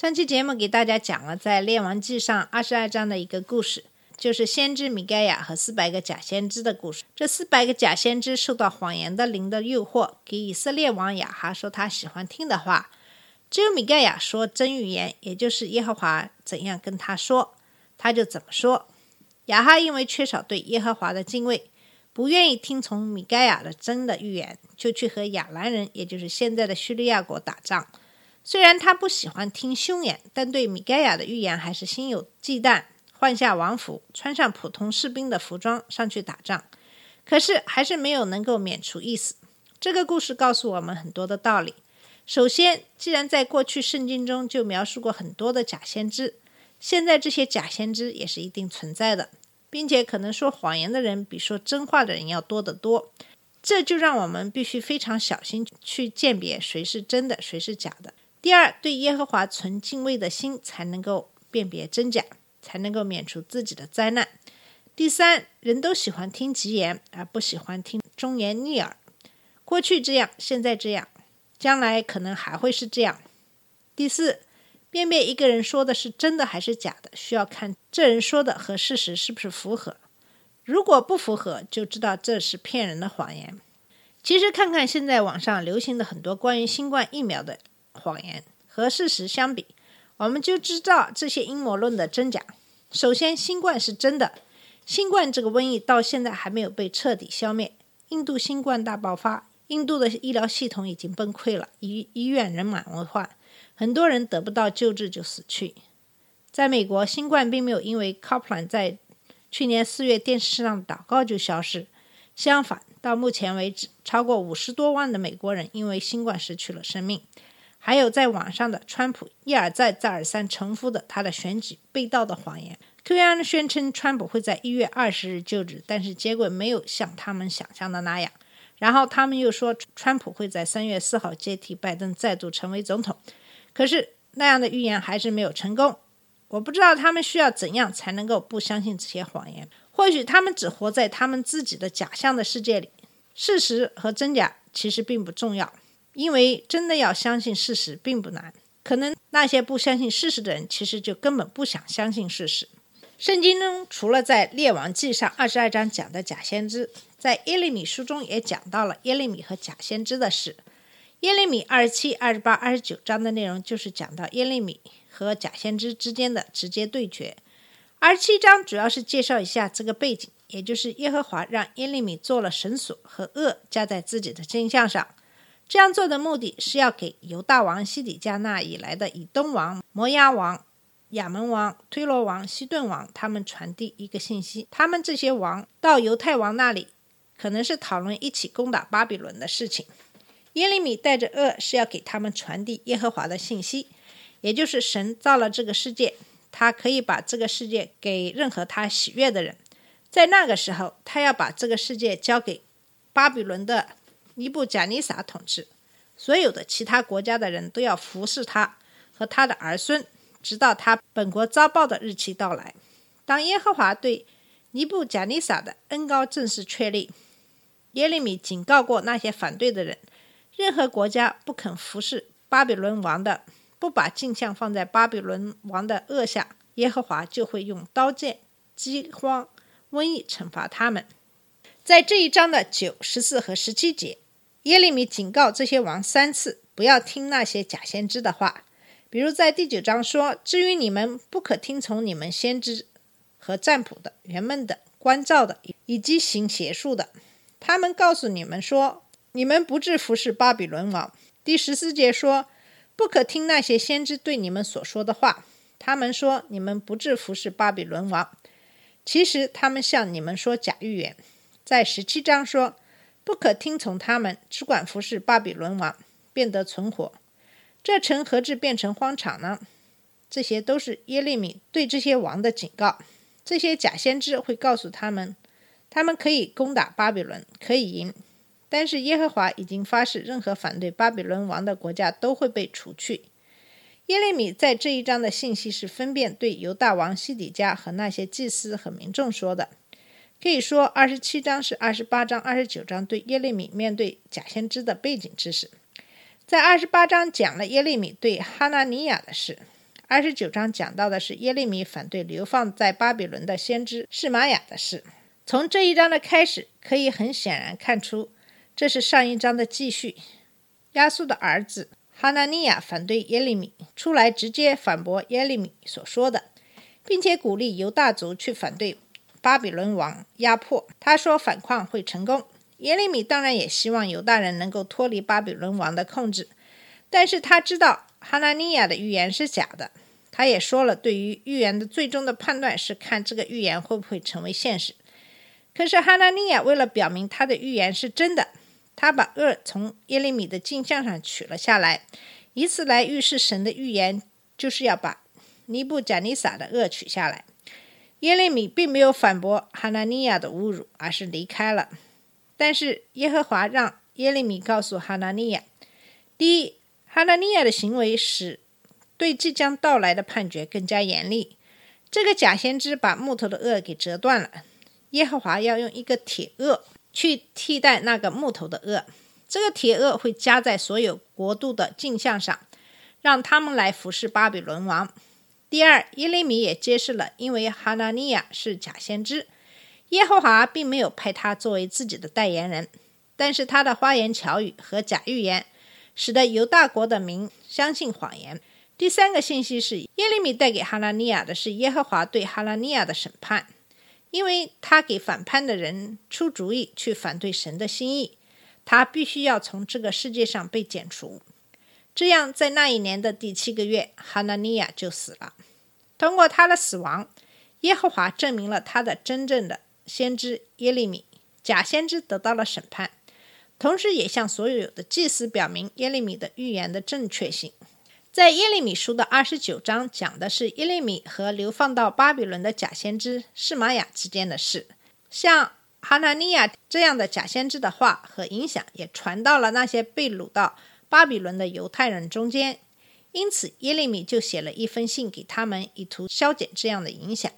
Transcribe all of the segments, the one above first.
上期节目给大家讲了在《列王记》上二十二章的一个故事，就是先知米盖亚和四百个假先知的故事。这四百个假先知受到谎言的灵的诱惑，给以色列王亚哈说他喜欢听的话。只有米盖亚说真预言，也就是耶和华怎样跟他说，他就怎么说。亚哈因为缺少对耶和华的敬畏，不愿意听从米盖亚的真的预言，就去和亚兰人，也就是现在的叙利亚国打仗。虽然他不喜欢听凶言，但对米盖亚的预言还是心有忌惮，换下王服，穿上普通士兵的服装上去打仗。可是还是没有能够免除一死。这个故事告诉我们很多的道理。首先，既然在过去圣经中就描述过很多的假先知，现在这些假先知也是一定存在的，并且可能说谎言的人比说真话的人要多得多。这就让我们必须非常小心去鉴别谁是真的，谁是假的。第二，对耶和华存敬畏的心，才能够辨别真假，才能够免除自己的灾难。第三，人都喜欢听吉言，而不喜欢听忠言逆耳。过去这样，现在这样，将来可能还会是这样。第四，辨别一个人说的是真的还是假的，需要看这人说的和事实是不是符合。如果不符合，就知道这是骗人的谎言。其实，看看现在网上流行的很多关于新冠疫苗的谎言和事实相比，我们就知道这些阴谋论的真假。首先，新冠是真的，新冠这个瘟疫到现在还没有被彻底消灭。印度新冠大爆发，印度的医疗系统已经崩溃了，医医院人满为患，很多人得不到救治就死去。在美国，新冠并没有因为 Copland 在去年四月电视上祷告就消失，相反，到目前为止，超过五十多万的美国人因为新冠失去了生命。还有在网上的川普一而再、再而三重复的他的选举被盗的谎言。q a n 宣称川普会在一月二十日就职，但是结果没有像他们想象的那样。然后他们又说川普会在三月四号接替拜登再度成为总统，可是那样的预言还是没有成功。我不知道他们需要怎样才能够不相信这些谎言。或许他们只活在他们自己的假象的世界里，事实和真假其实并不重要。因为真的要相信事实并不难，可能那些不相信事实的人，其实就根本不想相信事实。圣经中除了在列王记上二十二章讲的假先知，在耶利米书中也讲到了耶利米和假先知的事。耶利米二十七、二十八、二十九章的内容就是讲到耶利米和假先知之间的直接对决。二十七章主要是介绍一下这个背景，也就是耶和华让耶利米做了绳索和恶加在自己的肩项上。这样做的目的是要给犹大王西底加那以来的以东王、摩押王、亚门王、推罗王、西顿王他们传递一个信息：他们这些王到犹太王那里，可能是讨论一起攻打巴比伦的事情。耶利米带着恶是要给他们传递耶和华的信息，也就是神造了这个世界，他可以把这个世界给任何他喜悦的人。在那个时候，他要把这个世界交给巴比伦的。尼布贾尼撒统治，所有的其他国家的人都要服侍他和他的儿孙，直到他本国遭报的日期到来。当耶和华对尼布贾尼撒的恩高正式确立，耶利米警告过那些反对的人：任何国家不肯服侍巴比伦王的，不把镜像放在巴比伦王的恶下，耶和华就会用刀剑、饥荒、瘟疫惩罚他们。在这一章的九、十四和十七节。耶利米警告这些王三次，不要听那些假先知的话。比如在第九章说：“至于你们，不可听从你们先知和占卜的、人们的、关照的，以及行邪术的。他们告诉你们说，你们不至服侍巴比伦王。”第十四节说：“不可听那些先知对你们所说的话。他们说你们不至服侍巴比伦王，其实他们向你们说假预言。”在十七章说。不可听从他们，只管服侍巴比伦王，便得存活。这城何至变成荒场呢？这些都是耶利米对这些王的警告。这些假先知会告诉他们，他们可以攻打巴比伦，可以赢。但是耶和华已经发誓，任何反对巴比伦王的国家都会被除去。耶利米在这一章的信息是分辨对犹大王西底家和那些祭司和民众说的。可以说，二十七章是二十八章、二十九章对耶利米面对假先知的背景知识。在二十八章讲了耶利米对哈纳尼亚的事。二十九章讲到的是耶利米反对流放在巴比伦的先知示玛雅的事。从这一章的开始，可以很显然看出，这是上一章的继续。亚述的儿子哈纳尼亚反对耶利米，出来直接反驳耶利米所说的，并且鼓励犹大族去反对巴比伦王压迫。他说反抗会成功。耶利米当然也希望犹大人能够脱离巴比伦王的控制，但是他知道。哈纳尼亚的预言是假的，他也说了，对于预言的最终的判断是看这个预言会不会成为现实。可是哈纳尼亚为了表明他的预言是真的，他把恶从耶利米的镜像上取了下来，以此来预示神的预言就是要把尼布贾尼撒的恶取下来。耶利米并没有反驳哈纳尼亚的侮辱，而是离开了。但是耶和华让耶利米告诉哈纳尼亚，第一。哈纳尼亚的行为使对即将到来的判决更加严厉。这个假先知把木头的轭给折断了，耶和华要用一个铁轭去替代那个木头的轭。这个铁轭会加在所有国度的镜像上，让他们来服侍巴比伦王。第二，耶利米也揭示了，因为哈纳尼亚是假先知，耶和华并没有派他作为自己的代言人，但是他的花言巧语和假预言。使得犹大国的民相信谎言。第三个信息是，耶利米带给哈拉尼亚的是耶和华对哈拉尼亚的审判，因为他给反叛的人出主意去反对神的心意，他必须要从这个世界上被剪除。这样，在那一年的第七个月，哈拉尼亚就死了。通过他的死亡，耶和华证明了他的真正的先知耶利米，假先知得到了审判。同时，也向所有的祭司表明耶利米的预言的正确性。在耶利米书的二十九章，讲的是耶利米和流放到巴比伦的假先知示玛雅之间的事。像哈纳尼亚这样的假先知的话和影响，也传到了那些被掳到巴比伦的犹太人中间。因此，耶利米就写了一封信给他们，以图消减这样的影响。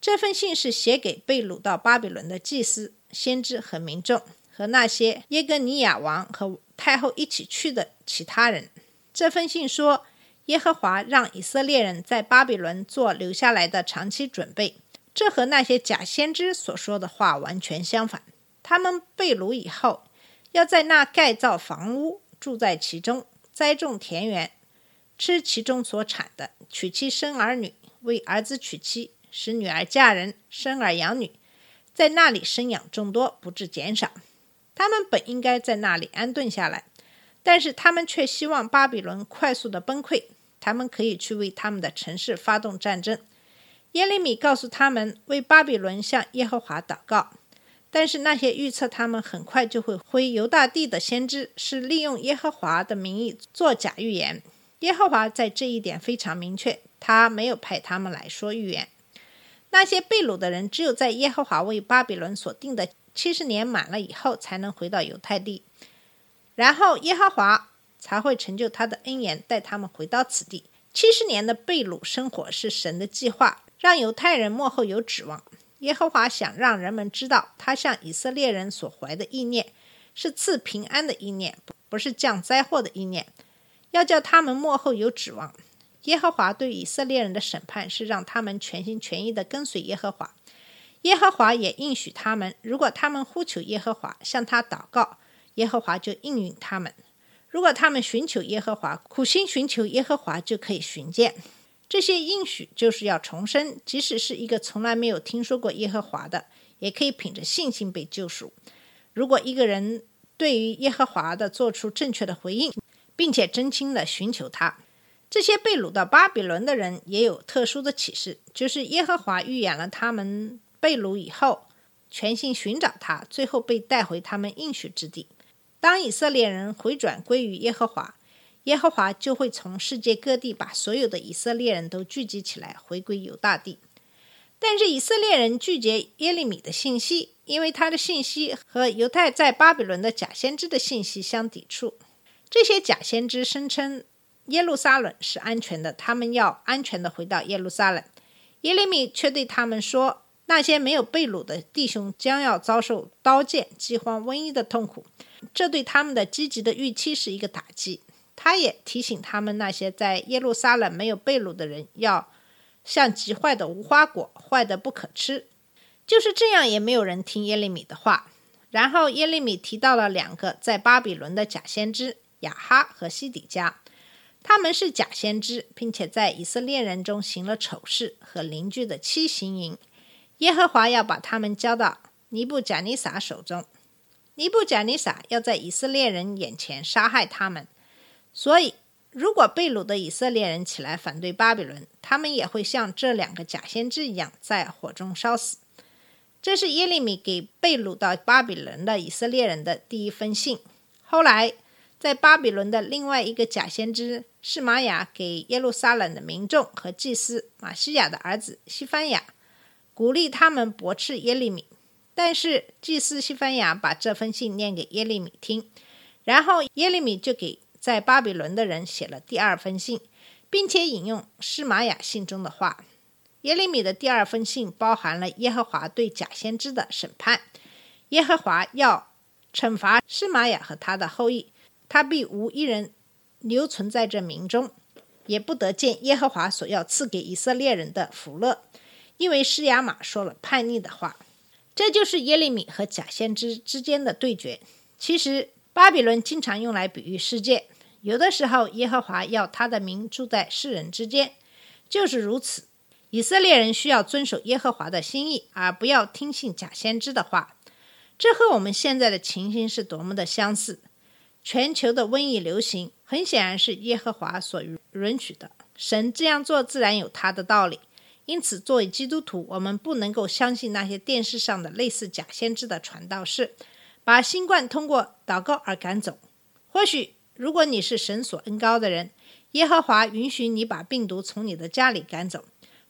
这封信是写给被掳到巴比伦的祭司、先知和民众。和那些耶格尼亚王和太后一起去的其他人，这封信说，耶和华让以色列人在巴比伦做留下来的长期准备。这和那些假先知所说的话完全相反。他们被掳以后，要在那盖造房屋，住在其中，栽种田园，吃其中所产的，娶妻生儿女，为儿子娶妻，使女儿嫁人，生儿养女，在那里生养众多，不致减少。他们本应该在那里安顿下来，但是他们却希望巴比伦快速的崩溃。他们可以去为他们的城市发动战争。耶利米告诉他们，为巴比伦向耶和华祷告。但是那些预测他们很快就会回犹大地的先知，是利用耶和华的名义做假预言。耶和华在这一点非常明确，他没有派他们来说预言。那些被掳的人，只有在耶和华为巴比伦所定的。七十年满了以后，才能回到犹太地，然后耶和华才会成就他的恩言，带他们回到此地。七十年的被掳生活是神的计划，让犹太人幕后有指望。耶和华想让人们知道，他向以色列人所怀的意念是赐平安的意念，不是降灾祸的意念，要叫他们幕后有指望。耶和华对以色列人的审判是让他们全心全意地跟随耶和华。耶和华也应许他们，如果他们呼求耶和华，向他祷告，耶和华就应允他们；如果他们寻求耶和华，苦心寻求耶和华，就可以寻见。这些应许就是要重生，即使是一个从来没有听说过耶和华的，也可以凭着信心被救赎。如果一个人对于耶和华的做出正确的回应，并且真心的寻求他，这些被掳到巴比伦的人也有特殊的启示，就是耶和华预言了他们。被掳以后，全心寻找他，最后被带回他们应许之地。当以色列人回转归于耶和华，耶和华就会从世界各地把所有的以色列人都聚集起来，回归犹大地。但是以色列人拒绝耶利米的信息，因为他的信息和犹太在巴比伦的假先知的信息相抵触。这些假先知声称耶路撒冷是安全的，他们要安全的回到耶路撒冷。耶利米却对他们说，那些没有被掳的弟兄将要遭受刀剑、饥荒、瘟疫的痛苦，这对他们的积极的预期是一个打击。他也提醒他们，那些在耶路撒冷没有被掳的人要。像极坏的无花果，坏的不可吃。就是这样，也没有人听耶利米的话。然后耶利米提到了两个在巴比伦的假先知亚哈和西底家，他们是假先知，并且在以色列人中行了丑事和邻居的欺行淫。耶和华要把他们交到尼布贾尼撒手中，尼布贾尼撒要在以色列人眼前杀害他们，所以。如果被掳的以色列人起来反对巴比伦，他们也会像这两个假先知一样在火中烧死。这是耶利米给被掳到巴比伦的以色列人的第一封信。后来，在巴比伦的另外一个假先知是玛雅给耶路撒冷的民众和祭司马西亚的儿子西番雅，鼓励他们驳斥耶利米。但是祭司西番雅把这封信念给耶利米听，然后耶利米就给。在巴比伦的人写了第二封信，并且引用施玛雅信中的话。耶利米的第二封信包含了耶和华对假先知的审判。耶和华要惩罚施玛雅和他的后裔，他必无一人留存在这民中，也不得见耶和华所要赐给以色列人的福乐，因为施雅玛说了叛逆的话。这就是耶利米和假先知之间的对决。其实，巴比伦经常用来比喻世界。有的时候，耶和华要他的名住在世人之间，就是如此。以色列人需要遵守耶和华的心意，而不要听信假先知的话。这和我们现在的情形是多么的相似！全球的瘟疫流行，很显然是耶和华所允许的。神这样做自然有他的道理。因此，作为基督徒，我们不能够相信那些电视上的类似假先知的传道士，把新冠通过祷告而赶走。或许。如果你是神所恩高的人，耶和华允许你把病毒从你的家里赶走，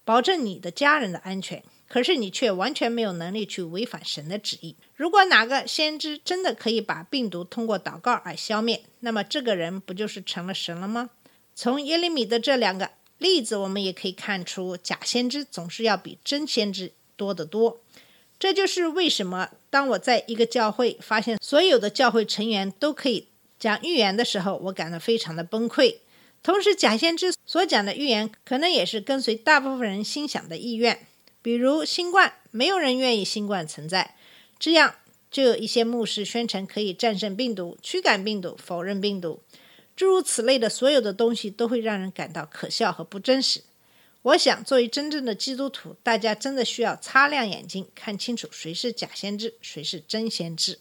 保证你的家人的安全。可是你却完全没有能力去违反神的旨意。如果哪个先知真的可以把病毒通过祷告而消灭，那么这个人不就是成了神了吗？从耶利米的这两个例子，我们也可以看出，假先知总是要比真先知多得多。这就是为什么当我在一个教会发现所有的教会成员都可以。讲预言的时候，我感到非常的崩溃。同时，假先知所讲的预言可能也是跟随大部分人心想的意愿。比如新冠，没有人愿意新冠存在，这样就有一些牧师宣称可以战胜病毒、驱赶病毒、否认病毒，诸如此类的所有的东西都会让人感到可笑和不真实。我想，作为真正的基督徒，大家真的需要擦亮眼睛，看清楚谁是假先知，谁是真先知。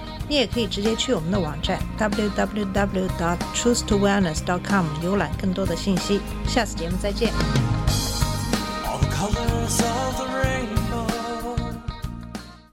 你也可以直接去我们的网站 www.dot.truthtowellness.com 浏览更多的信息。下次节目再见。